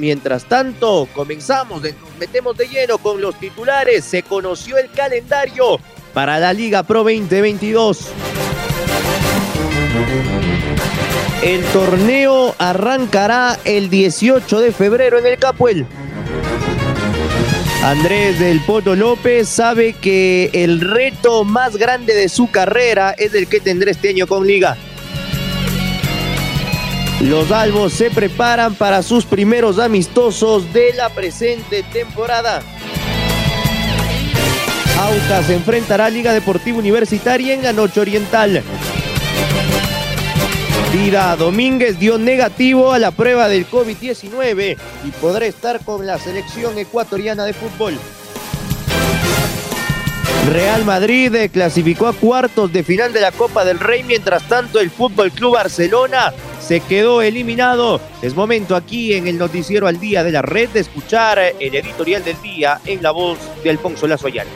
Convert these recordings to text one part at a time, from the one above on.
Mientras tanto, comenzamos, nos metemos de lleno con los titulares. Se conoció el calendario para la Liga Pro 2022. El torneo arrancará el 18 de febrero en el Capuel. Andrés del Poto López sabe que el reto más grande de su carrera es el que tendrá este año con Liga. Los albos se preparan para sus primeros amistosos de la presente temporada. Aucas enfrentará a Liga Deportiva Universitaria en la noche oriental. Dida Domínguez dio negativo a la prueba del COVID-19 y podrá estar con la selección ecuatoriana de fútbol. Real Madrid clasificó a cuartos de final de la Copa del Rey, mientras tanto el Fútbol Club Barcelona se quedó eliminado. Es momento aquí en el noticiero al día de la red de escuchar el editorial del día en la voz de Alfonso Lazoyal.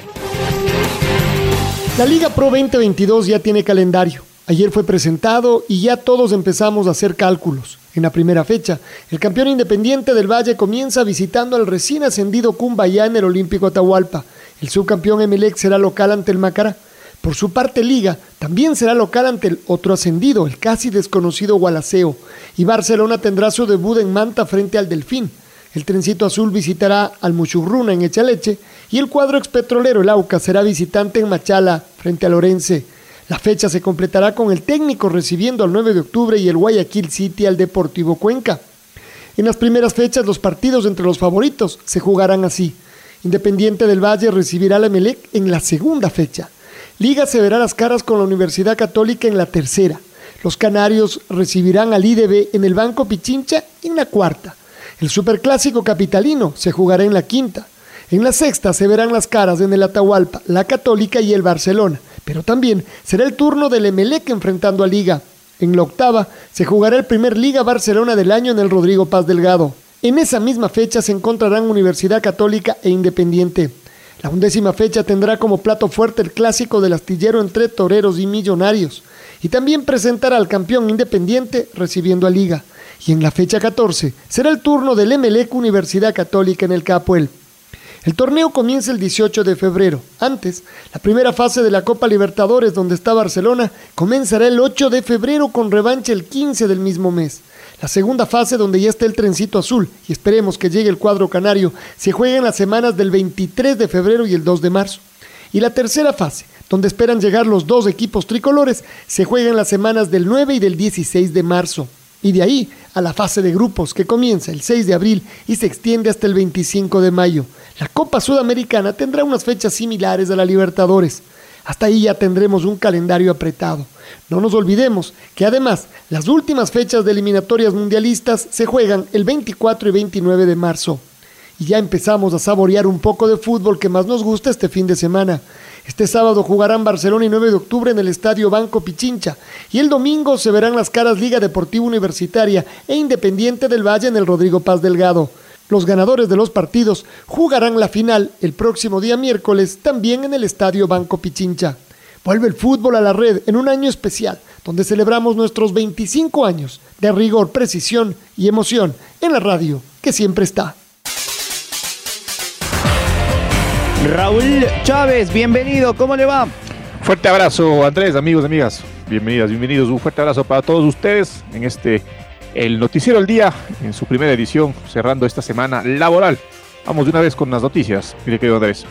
La Liga Pro 2022 ya tiene calendario. Ayer fue presentado y ya todos empezamos a hacer cálculos. En la primera fecha, el campeón independiente del Valle comienza visitando al recién ascendido Cumbayá en el Olímpico Atahualpa. El subcampeón Emelec será local ante el Macará. Por su parte, Liga también será local ante el otro ascendido, el casi desconocido Gualaceo, y Barcelona tendrá su debut en Manta frente al Delfín. El trencito azul visitará al Muchurruna en Echaleche y el cuadro expetrolero, el Auca, será visitante en Machala frente al Orense. La fecha se completará con el técnico recibiendo al 9 de octubre y el Guayaquil City al Deportivo Cuenca. En las primeras fechas los partidos entre los favoritos se jugarán así. Independiente del Valle recibirá al Emelec en la segunda fecha. Liga se verá las caras con la Universidad Católica en la tercera. Los canarios recibirán al IDB en el Banco Pichincha en la cuarta. El Superclásico Capitalino se jugará en la quinta. En la sexta se verán las caras en el Atahualpa, la Católica y el Barcelona. Pero también será el turno del Emelec enfrentando a Liga. En la octava se jugará el primer Liga Barcelona del año en el Rodrigo Paz Delgado. En esa misma fecha se encontrarán Universidad Católica e Independiente. La undécima fecha tendrá como plato fuerte el clásico del astillero entre toreros y millonarios, y también presentará al campeón independiente recibiendo a Liga. Y en la fecha 14 será el turno del Emelec Universidad Católica en el Capuel. El torneo comienza el 18 de febrero. Antes, la primera fase de la Copa Libertadores, donde está Barcelona, comenzará el 8 de febrero con revancha el 15 del mismo mes. La segunda fase, donde ya está el trencito azul, y esperemos que llegue el cuadro canario, se juega en las semanas del 23 de febrero y el 2 de marzo. Y la tercera fase, donde esperan llegar los dos equipos tricolores, se juega en las semanas del 9 y del 16 de marzo. Y de ahí a la fase de grupos, que comienza el 6 de abril y se extiende hasta el 25 de mayo. La Copa Sudamericana tendrá unas fechas similares a la Libertadores. Hasta ahí ya tendremos un calendario apretado. No nos olvidemos que además las últimas fechas de eliminatorias mundialistas se juegan el 24 y 29 de marzo. Y ya empezamos a saborear un poco de fútbol que más nos gusta este fin de semana. Este sábado jugarán Barcelona y 9 de octubre en el Estadio Banco Pichincha. Y el domingo se verán las caras Liga Deportiva Universitaria e Independiente del Valle en el Rodrigo Paz Delgado. Los ganadores de los partidos jugarán la final el próximo día miércoles también en el Estadio Banco Pichincha. Vuelve el fútbol a la red en un año especial, donde celebramos nuestros 25 años de rigor, precisión y emoción en la radio que siempre está. Raúl Chávez, bienvenido, ¿cómo le va? Fuerte abrazo, Andrés, amigos, amigas. Bienvenidas, bienvenidos. Un fuerte abrazo para todos ustedes en este el Noticiero al Día en su primera edición, cerrando esta semana laboral. Vamos de una vez con las noticias, mire querido Andrés.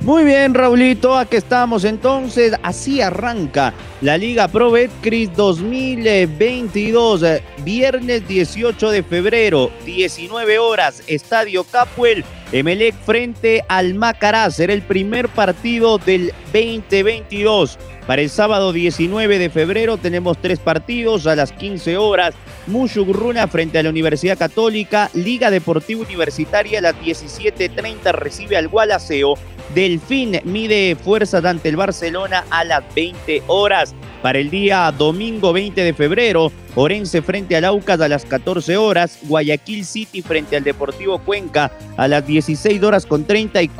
Muy bien, Raulito, aquí estamos entonces. Así arranca la Liga Pro Betcris 2022, viernes 18 de febrero, 19 horas, Estadio Capuel Emelec frente al Macará. Será el primer partido del 2022. Para el sábado 19 de febrero tenemos tres partidos a las 15 horas. Mushugruna frente a la Universidad Católica. Liga Deportiva Universitaria a las 17.30 recibe al Gualaceo. Delfín mide fuerzas ante el Barcelona a las 20 horas. Para el día domingo 20 de febrero, Orense frente al Aucas a las 14 horas, Guayaquil City frente al Deportivo Cuenca a las 16 horas con 30 y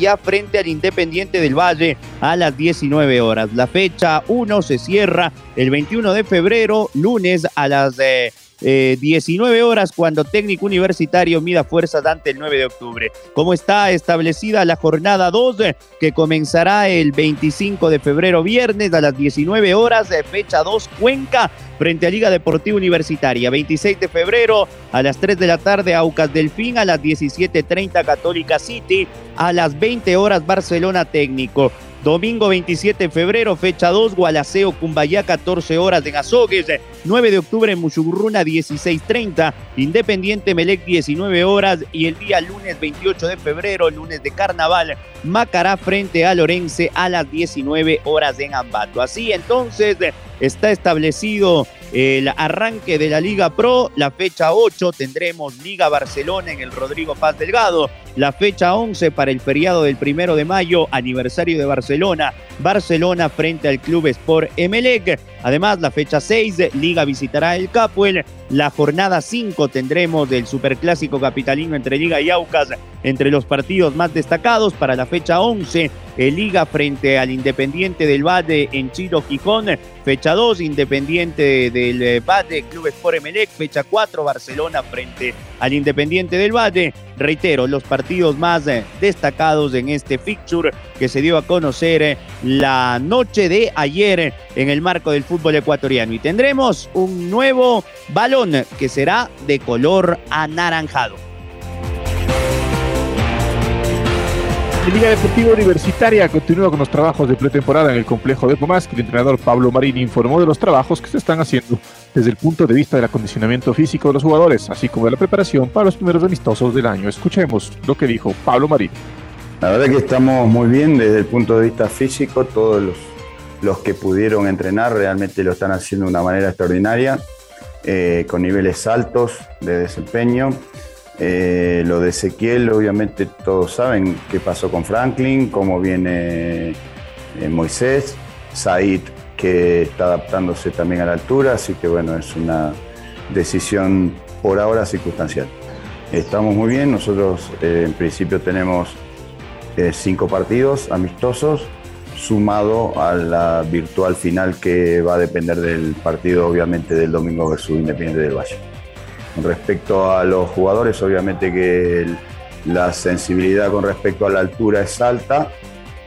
ya frente al Independiente del Valle a las 19 horas. La fecha 1 se cierra el 21 de febrero, lunes a las... Eh, 19 eh, horas cuando técnico universitario mida fuerzas ante el 9 de octubre. Como está establecida la jornada 2 que comenzará el 25 de febrero viernes a las 19 horas, de fecha 2 Cuenca frente a Liga Deportiva Universitaria. 26 de febrero a las 3 de la tarde Aucas Delfín, a las 17.30 Católica City, a las 20 horas Barcelona Técnico. Domingo 27 de febrero, fecha 2, Gualaceo, Cumbayá, 14 horas en Azogues. 9 de octubre en Muchugurruna, 16.30. Independiente Melec, 19 horas. Y el día lunes 28 de febrero, lunes de carnaval, Macará frente a Lorense a las 19 horas en Ambato. Así entonces está establecido el arranque de la Liga Pro. La fecha 8 tendremos Liga Barcelona en el Rodrigo Paz Delgado. La fecha 11 para el feriado del primero de mayo, aniversario de Barcelona. Barcelona frente al Club Sport Emelec. Además, la fecha 6, Liga visitará el Capuel. La jornada 5 tendremos del Superclásico Capitalino entre Liga y Aucas entre los partidos más destacados para la fecha 11. El Liga frente al Independiente del Valle en Chilo Gijón. Fecha 2, Independiente del Valle, Club Sport Emelec. Fecha 4, Barcelona frente al Independiente del Valle. Reitero, los partidos más destacados en este fixture que se dio a conocer la noche de ayer en el marco del fútbol ecuatoriano. Y tendremos un nuevo balón que será de color anaranjado. La Liga Deportiva Universitaria continúa con los trabajos de pretemporada en el complejo de Tomás, que el entrenador Pablo Marín informó de los trabajos que se están haciendo desde el punto de vista del acondicionamiento físico de los jugadores, así como de la preparación para los primeros amistosos del año. Escuchemos lo que dijo Pablo Marín. La verdad que estamos muy bien desde el punto de vista físico, todos los, los que pudieron entrenar realmente lo están haciendo de una manera extraordinaria, eh, con niveles altos de desempeño. Eh, lo de Ezequiel, obviamente todos saben qué pasó con Franklin, cómo viene eh, Moisés, Said que está adaptándose también a la altura, así que bueno, es una decisión por ahora circunstancial. Estamos muy bien, nosotros en principio tenemos cinco partidos amistosos, sumado a la virtual final que va a depender del partido, obviamente, del domingo versus Independiente del Valle. Respecto a los jugadores, obviamente que la sensibilidad con respecto a la altura es alta,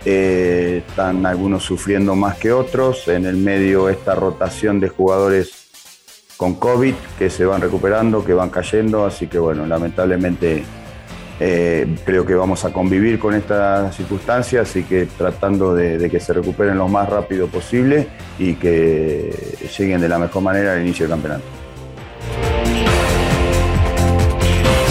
eh, están algunos sufriendo más que otros, en el medio esta rotación de jugadores con COVID que se van recuperando, que van cayendo, así que bueno, lamentablemente eh, creo que vamos a convivir con estas circunstancias y que tratando de, que se recuperen lo más rápido posible y que lleguen de la mejor manera al inicio del campeonato.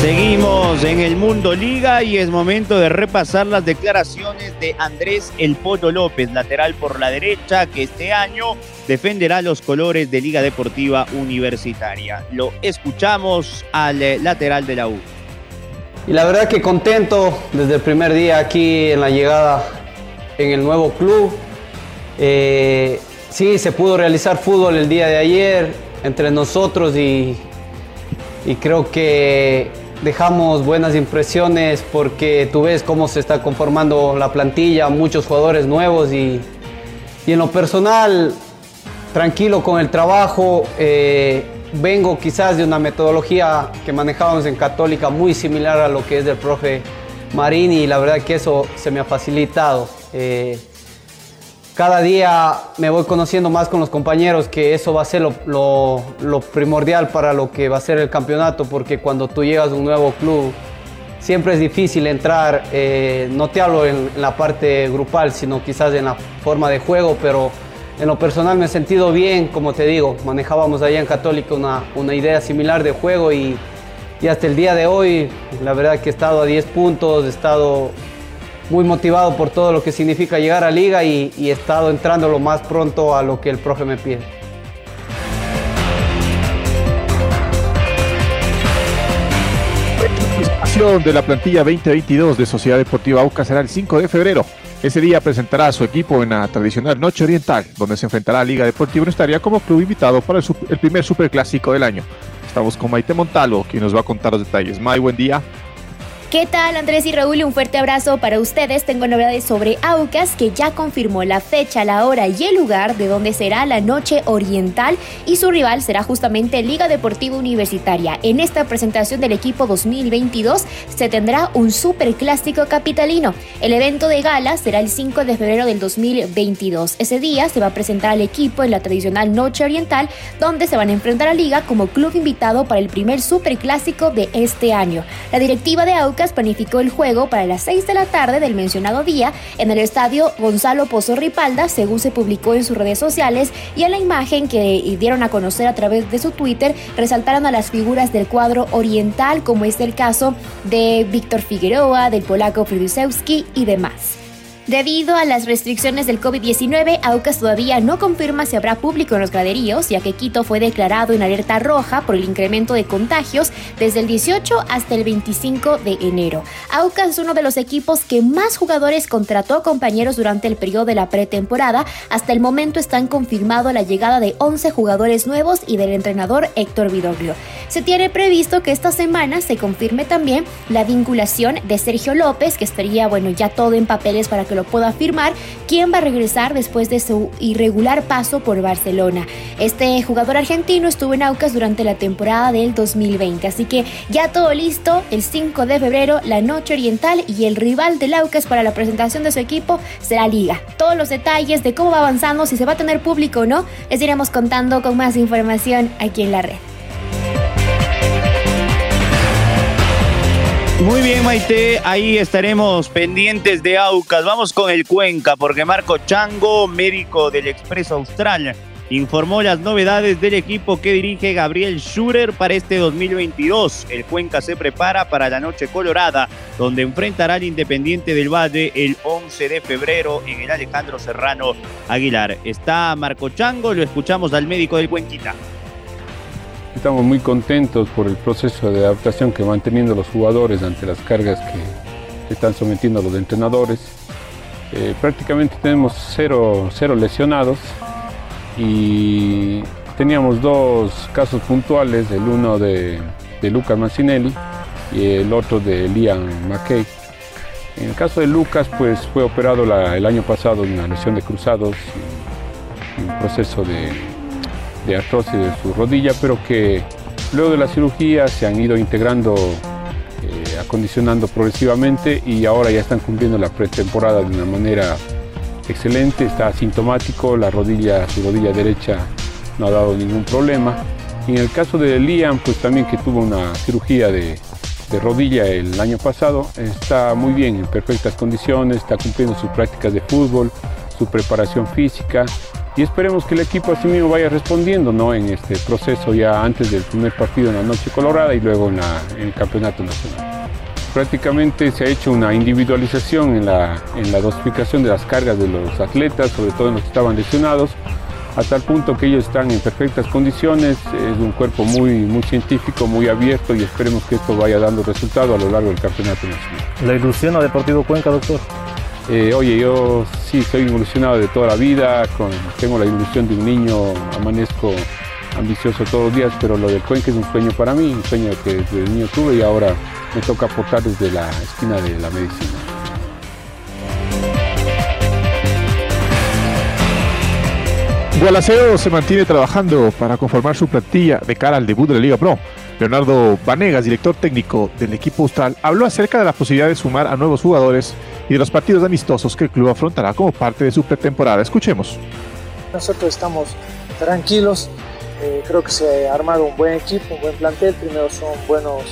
Seguimos en el Mundo Liga y es momento de repasar las declaraciones de Andrés El Poto López, lateral por la derecha, que este año defenderá los colores de Liga Deportiva Universitaria. Lo escuchamos al lateral de la U. Y la verdad que contento desde el primer día aquí en la llegada en el nuevo club. Eh, sí, se pudo realizar fútbol el día de ayer entre nosotros y, y creo que dejamos buenas impresiones porque tú ves cómo se está conformando la plantilla, muchos jugadores nuevos y, y en lo personal, tranquilo con el trabajo. Eh, vengo quizás de una metodología que manejábamos en Católica muy similar a lo que es del profe Marín y la verdad que eso se me ha facilitado. Eh, cada día me voy conociendo más con los compañeros que eso va a ser lo, primordial para lo que va a ser el campeonato porque cuando tú llegas a un nuevo club siempre es difícil entrar, eh, no te hablo en la parte grupal sino quizás en la forma de juego, pero en lo personal me he sentido bien, como te digo, manejábamos allá en Católica una, idea similar de juego y, y hasta el día de hoy, la verdad que he estado a 10 puntos, he estado muy motivado por todo lo que significa llegar a liga y, y he estado entrando lo más pronto a lo que el profe me pide. de la plantilla 2022 de Sociedad Deportiva Aucas será el 5 de febrero. Ese día presentará a su equipo en la tradicional Noche Oriental, donde se enfrentará a Liga Deportiva Universitaria como club invitado para el, el primer superclásico del año. Estamos con Maite Montalo, quien nos va a contar los detalles. May, buen día. ¿Qué tal Andrés y Raúl? Un fuerte abrazo para ustedes. Tengo novedades sobre Aucas que ya confirmó la fecha, la hora y el lugar de donde será la noche oriental y su rival será justamente Liga Deportiva Universitaria. En esta presentación del equipo 2022 se tendrá un super clásico capitalino. El evento de gala será el 5 de febrero del 2022. Ese día se va a presentar al equipo en la tradicional noche oriental donde se van a enfrentar a Liga como club invitado para el primer super clásico de este año. La directiva de Aucas planificó el juego para las 6 de la tarde del mencionado día en el estadio Gonzalo Pozo Ripalda, según se publicó en sus redes sociales, y en la imagen que dieron a conocer a través de su Twitter, resaltaron a las figuras del cuadro oriental, como es el caso de Víctor Figueroa, del polaco Friduszewski y demás. Debido a las restricciones del COVID-19, Aucas todavía no confirma si habrá público en los graderíos, ya que Quito fue declarado en alerta roja por el incremento de contagios desde el 18 hasta el 25 de enero. Aucas es uno de los equipos que más jugadores contrató compañeros durante el periodo de la pretemporada. Hasta el momento están confirmado la llegada de 11 jugadores nuevos y del entrenador Héctor Vidoglio. Se tiene previsto que esta semana se confirme también la vinculación de Sergio López, que estaría, bueno, ya todo en papeles para que lo pueda afirmar, quién va a regresar después de su irregular paso por Barcelona. Este jugador argentino estuvo en Aucas durante la temporada del 2020, así que ya todo listo, el 5 de febrero, la noche oriental y el rival del Aucas para la presentación de su equipo será Liga. Todos los detalles de cómo va avanzando, si se va a tener público o no, les iremos contando con más información aquí en la red. Muy bien, Maite, ahí estaremos pendientes de Aucas. Vamos con el Cuenca, porque Marco Chango, médico del Expreso Austral, informó las novedades del equipo que dirige Gabriel Schurer para este 2022. El Cuenca se prepara para la Noche Colorada, donde enfrentará al Independiente del Valle el 11 de febrero en el Alejandro Serrano Aguilar. Está Marco Chango, lo escuchamos al médico del Cuenquita. Estamos muy contentos por el proceso de adaptación que van teniendo los jugadores ante las cargas que están sometiendo los entrenadores. Eh, prácticamente tenemos cero, cero lesionados y teníamos dos casos puntuales, el uno de, de Lucas Mancinelli y el otro de Liam McKay. En el caso de Lucas, pues fue operado el año pasado en una lesión de cruzados, un proceso de, de artrosis de su rodilla, pero que luego de la cirugía se han ido integrando, eh, acondicionando progresivamente y ahora ya están cumpliendo la pretemporada de una manera excelente, está asintomático, la rodilla, su rodilla derecha no ha dado ningún problema. En el caso de Liam, pues también que tuvo una cirugía de, de rodilla el año pasado, está muy bien, en perfectas condiciones, está cumpliendo sus prácticas de fútbol, su preparación física, y esperemos que el equipo así mismo vaya respondiendo ¿no? en este proceso ya antes del primer partido en la Noche Colorada y luego en, el Campeonato Nacional. Prácticamente se ha hecho una individualización en la, en la dosificación de las cargas de los atletas, sobre todo en los que estaban lesionados, a tal punto que ellos están en perfectas condiciones, es un cuerpo muy, muy científico, muy abierto y esperemos que esto vaya dando resultado a lo largo del Campeonato Nacional. ¿La ilusión a Deportivo Cuenca, doctor? Eh, oye, yo sí soy evolucionado de toda la vida, tengo la ilusión de un niño, amanezco ambicioso todos los días, pero lo del Cuenca es un sueño para mí, un sueño que desde niño tuve y ahora me toca aportar desde la esquina de la medicina. Gualaceo se mantiene trabajando para conformar su plantilla de cara al debut de la Liga Pro. Leonardo Vanegas, director técnico del equipo austral, habló acerca de la posibilidad de sumar a nuevos jugadores y de los partidos amistosos que el club afrontará como parte de su pretemporada. Escuchemos. Nosotros estamos tranquilos, eh, creo que se ha armado un buen equipo, un buen plantel. Primero son buenos,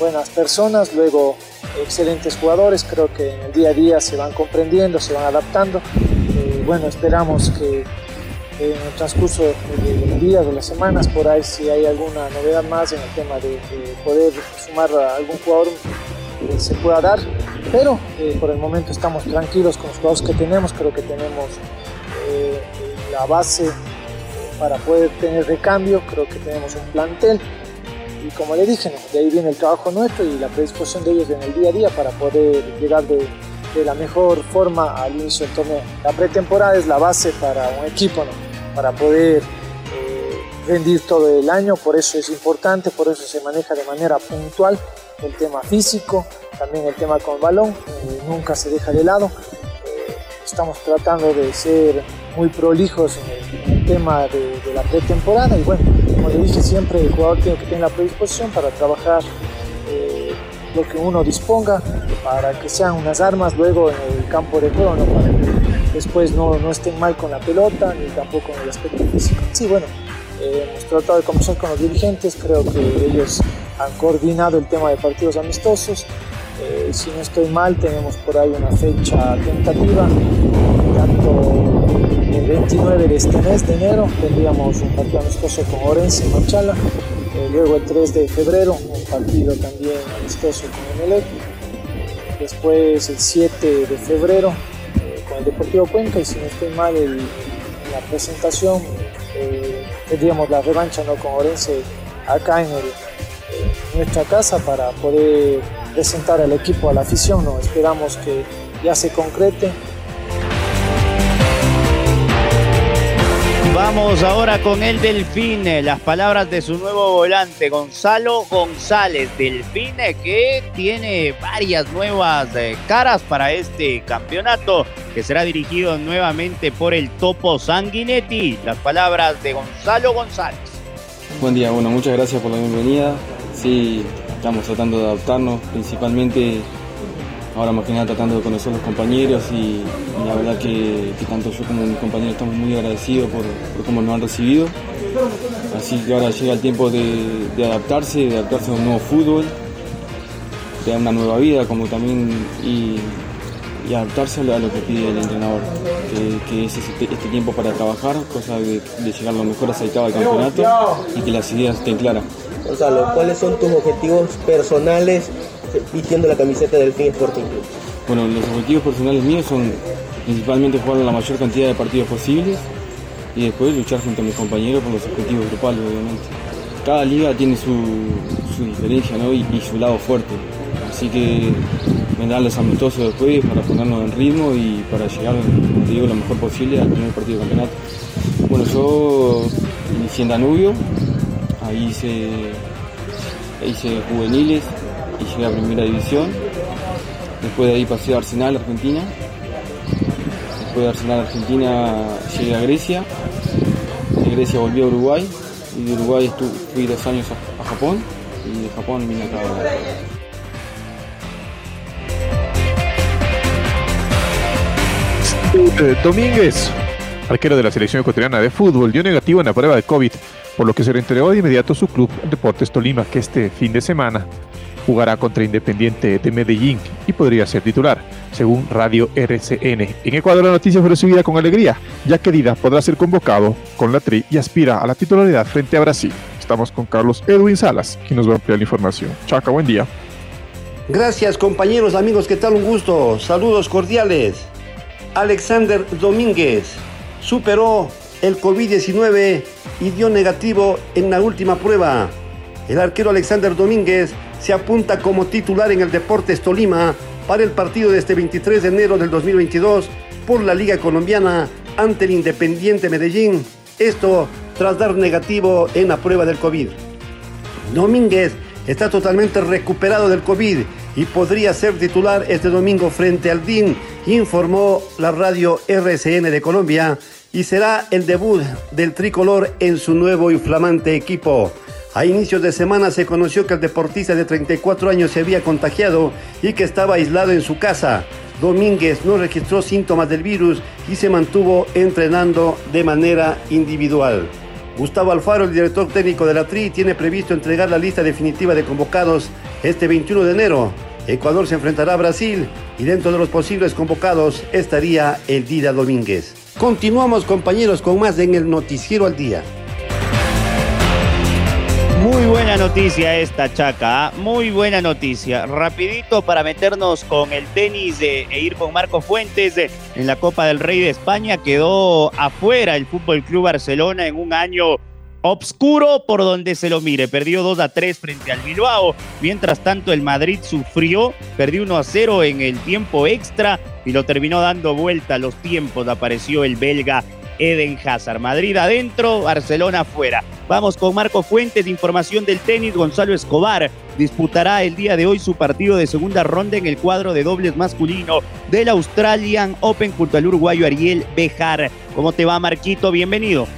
buenas personas, luego excelentes jugadores. Creo que en el día a día se van comprendiendo, se van adaptando. Eh, bueno, esperamos que en el transcurso de los días, de las semanas, por ahí si hay alguna novedad más en el tema de, poder sumar a algún jugador que se pueda dar, pero eh, por el momento estamos tranquilos con los jugadores que tenemos, creo que tenemos eh, la base para poder tener recambio, creo que tenemos un plantel y como le dije, de ahí viene el trabajo nuestro y la predisposición de ellos en el día a día para poder llegar de, de la mejor forma al inicio del torneo. La pretemporada es la base para un equipo, ¿no? Para poder eh, rendir todo el año, por eso es importante, por eso se maneja de manera puntual el tema físico, también el tema con el balón, eh, nunca se deja de lado. Eh, estamos tratando de ser muy prolijos en el, tema de, la pretemporada y bueno, como le dije siempre, el jugador tiene que tener la predisposición para trabajar lo que uno disponga para que sean unas armas luego en el campo de juego, para que después no, no estén mal con la pelota ni tampoco con el aspecto físico. Sí, bueno, eh, hemos tratado de conversar con los dirigentes, creo que ellos han coordinado el tema de partidos amistosos. Eh, si no estoy mal, tenemos por ahí una fecha tentativa, tanto el 29 de este mes de enero tendríamos un partido amistoso con Orense y Machala luego el 3 de febrero, un partido también amistoso con Emelec. Después el 7 de febrero eh, con el Deportivo Cuenca y si no estoy mal en la presentación eh, tendríamos la revancha ¿no? con Orense acá en, nuestra casa para poder presentar al equipo a la afición. ¿no? Esperamos que ya se concrete Vamos ahora con el Delfine, las palabras de su nuevo volante, Gonzalo González. Delfine que tiene varias nuevas eh, caras para este campeonato, que será dirigido nuevamente por el Topo Sanguinetti. Las palabras de Gonzalo González. Buen día, bueno, muchas gracias por la bienvenida. Sí, estamos tratando de adaptarnos, principalmente ahora más que nada tratando de conocer los compañeros y, la verdad que, tanto yo como mis compañeros estamos muy agradecidos por, cómo nos han recibido. Así que ahora llega el tiempo de, adaptarse, de adaptarse a un nuevo fútbol, de una nueva vida, como también y, adaptarse a lo que pide el entrenador, que, es este, tiempo para trabajar, cosa de, llegar lo mejor aceitado al campeonato y que las ideas estén claras. Gonzalo, ¿cuáles son tus objetivos personales vistiendo la camiseta del Fin Sporting Club? Bueno, los objetivos personales míos son principalmente jugar la mayor cantidad de partidos posibles y después luchar junto a mis compañeros por los objetivos grupales, obviamente. Cada liga tiene su, diferencia y, su lado fuerte, así que vendrán los amistosos después para ponernos en ritmo y para llegar, digo, lo mejor posible al primer partido de campeonato. Bueno, yo inicié en Danubio, ahí hice, hice juveniles, y llegué a primera división. Después de ahí pasé a Arsenal, Argentina. Después de Arsenal, Argentina, llegué a Grecia. De Grecia volví a Uruguay. Y de Uruguay fui dos años a, Japón. Y de Japón vine acá. Eh, Domínguez, arquero de la selección ecuatoriana de fútbol, dio negativo en la prueba de COVID, por lo que se reentregó de inmediato a su club Deportes Tolima, que este fin de semana jugará contra Independiente de Medellín y podría ser titular, según Radio RCN. En Ecuador la noticia fue recibida con alegría, ya que Dida podrá ser convocado con la TRI y aspira a la titularidad frente a Brasil. Estamos con Carlos Edwin Salas, quien nos va a ampliar la información. Chaca, buen día. Gracias compañeros, amigos, ¿qué tal? Un gusto. Saludos cordiales. Alexander Domínguez superó el COVID-19 y dio negativo en la última prueba. El arquero Alexander Domínguez se apunta como titular en el Deportes Tolima para el partido de este 23 de enero del 2022 por la Liga Colombiana ante el Independiente Medellín. Esto tras dar negativo en la prueba del COVID. Domínguez está totalmente recuperado del COVID y podría ser titular este domingo frente al DIN, informó la radio RCN de Colombia, y será el debut del tricolor en su nuevo y flamante equipo. A inicios de semana se conoció que el deportista de 34 años se había contagiado y que estaba aislado en su casa. Domínguez no registró síntomas del virus y se mantuvo entrenando de manera individual. Gustavo Alfaro, el director técnico de la TRI, tiene previsto entregar la lista definitiva de convocados este 21 de enero. Ecuador se enfrentará a Brasil y dentro de los posibles convocados estaría el Dida Domínguez. Continuamos compañeros con más en el Noticiero al Día. Muy buena noticia esta, Chaca. ¿ah? Muy buena noticia. Rapidito para meternos con el tenis de, e ir con Marco Fuentes en la Copa del Rey de España. Quedó afuera el Fútbol Club Barcelona en un año obscuro por donde se lo mire. Perdió 2 a 3 frente al Bilbao. Mientras tanto, el Madrid sufrió, perdió 1 a 0 en el tiempo extra y lo terminó dando vuelta a los tiempos. Apareció el belga Eden Hazard. Madrid adentro, Barcelona afuera. Vamos con Marco Fuentes, información del tenis. Gonzalo Escobar disputará el día de hoy su partido de segunda ronda en el cuadro de dobles masculino del Australian Open junto al uruguayo Ariel Bejar. ¿Cómo te va, Marquito? Bienvenido.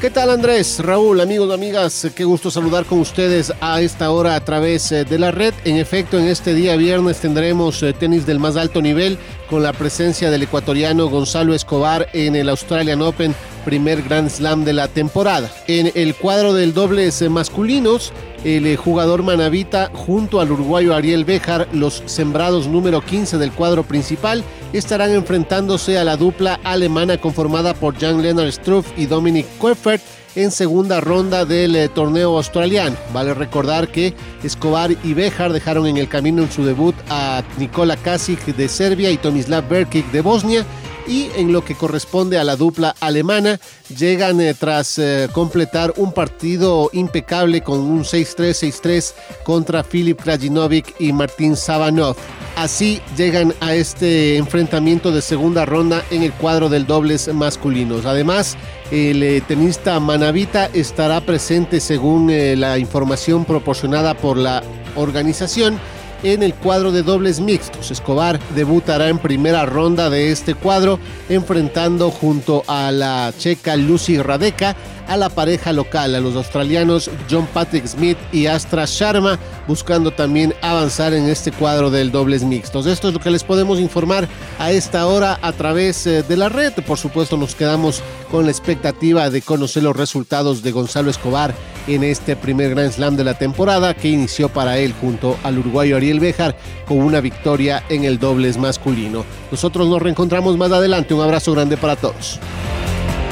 ¿Qué tal Andrés, Raúl, amigos, amigas? Qué gusto saludar con ustedes a esta hora a través eh, de la red. En efecto, en este día viernes tendremos eh, tenis del más alto nivel con la presencia del ecuatoriano Gonzalo Escobar en el Australian Open, primer Grand Slam de la temporada. En el cuadro del dobles masculinos, el eh, jugador manavita junto al uruguayo Ariel Bejar, los sembrados número 15 del cuadro principal, estarán enfrentándose a la dupla alemana conformada por Jan-Lennart Struff y Dominic Koeffert en segunda ronda del eh, torneo australiano. Vale recordar que Escobar y Bejar dejaron en el camino en su debut a Nikola Kasic de Serbia y Tomislav Berkic de Bosnia y en lo que corresponde a la dupla alemana, llegan eh, tras eh, completar un partido impecable con un 6-3-6-3 contra Filip Krajinovic y Martín Sabanov. Así llegan a este enfrentamiento de segunda ronda en el cuadro del dobles masculinos. Además, el eh, tenista Manavita estará presente según la información proporcionada por la organización en el cuadro de dobles mixtos. Escobar debutará en primera ronda de este cuadro, enfrentando junto a la checa Lucy Radeka a la pareja local, a los australianos John Patrick Smith y Astra Sharma, buscando también avanzar en este cuadro del dobles mixtos. Esto es lo que les podemos informar a esta hora a través eh, de la red. Por supuesto, nos quedamos con la expectativa de conocer los resultados de Gonzalo Escobar en este primer Grand Slam de la temporada que inició para él junto al uruguayo Ariel Bejar con una victoria en el dobles masculino. Nosotros nos reencontramos más adelante. Un abrazo grande para todos.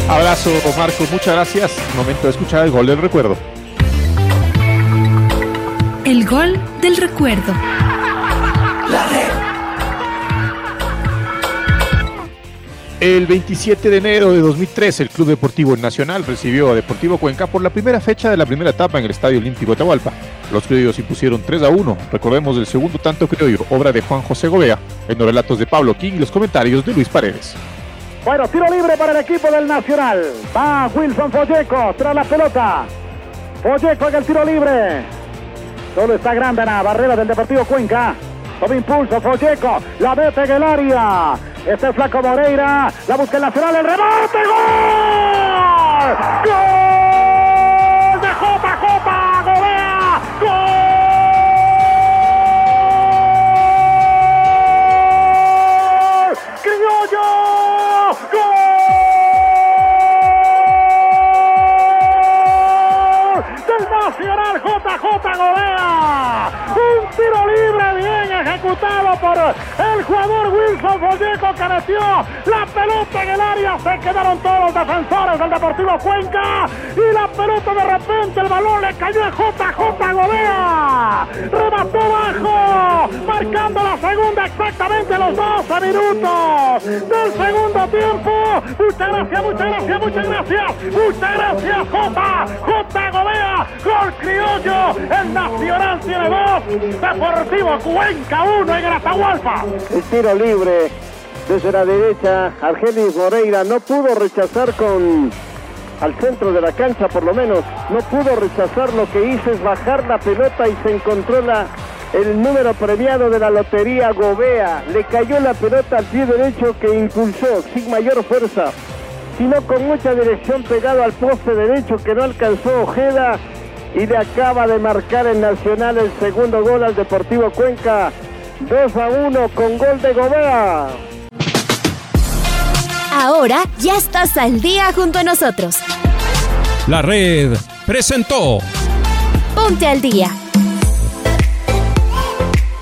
Abrazo, Marco, muchas gracias. Momento de escuchar el gol del recuerdo. El gol del recuerdo. El 27 de enero de 2003, el Club Deportivo Nacional recibió a Deportivo Cuenca por la primera fecha de la primera etapa en el Estadio Olímpico de Atahualpa. Los criollos impusieron 3 a 1. Recordemos el segundo tanto criollo, obra de Juan José Gobea, en los relatos de Pablo King y los comentarios de Luis Paredes. Bueno, tiro libre para el equipo del Nacional. Va Wilson Folleco tras la pelota. Folleco en el tiro libre. Solo está grande en la barrera del Deportivo Cuenca. Toma impulso Folleco. La mete en el área. Este es Flaco Moreira. La busca el Nacional. El rebote. ¡Gol! ¡Gol! JJ Golea. Un tiro libre bien ejecutado por el jugador Wilson Folleco que la pelota en el área. Se quedaron todos los defensores del Deportivo Cuenca y la pelota de repente el balón le cayó a JJ Golea. Remató bajo, marcando la segunda exactamente los 12 minutos del segundo tiempo. Muchas gracias, muchas gracias, muchas gracias. Muchas gracias, J. J. Golea gol criollo, el Nacional tiene dos, Deportivo Cuenca uno en el Atahualpa. El tiro libre desde la derecha, Argenis Moreira no pudo rechazar con al centro de la cancha por lo menos, no pudo rechazar lo que hizo es bajar la pelota y se encontró la, el número premiado de la lotería Gobea. Le cayó la pelota al pie derecho que impulsó sin mayor fuerza, sino con mucha dirección pegado al poste derecho que no alcanzó Ojeda y le acaba de marcar el Nacional el segundo gol al Deportivo Cuenca. 2 a 1 con gol de Gobea. Ahora ya estás al día junto a nosotros. La red presentó Ponte al día.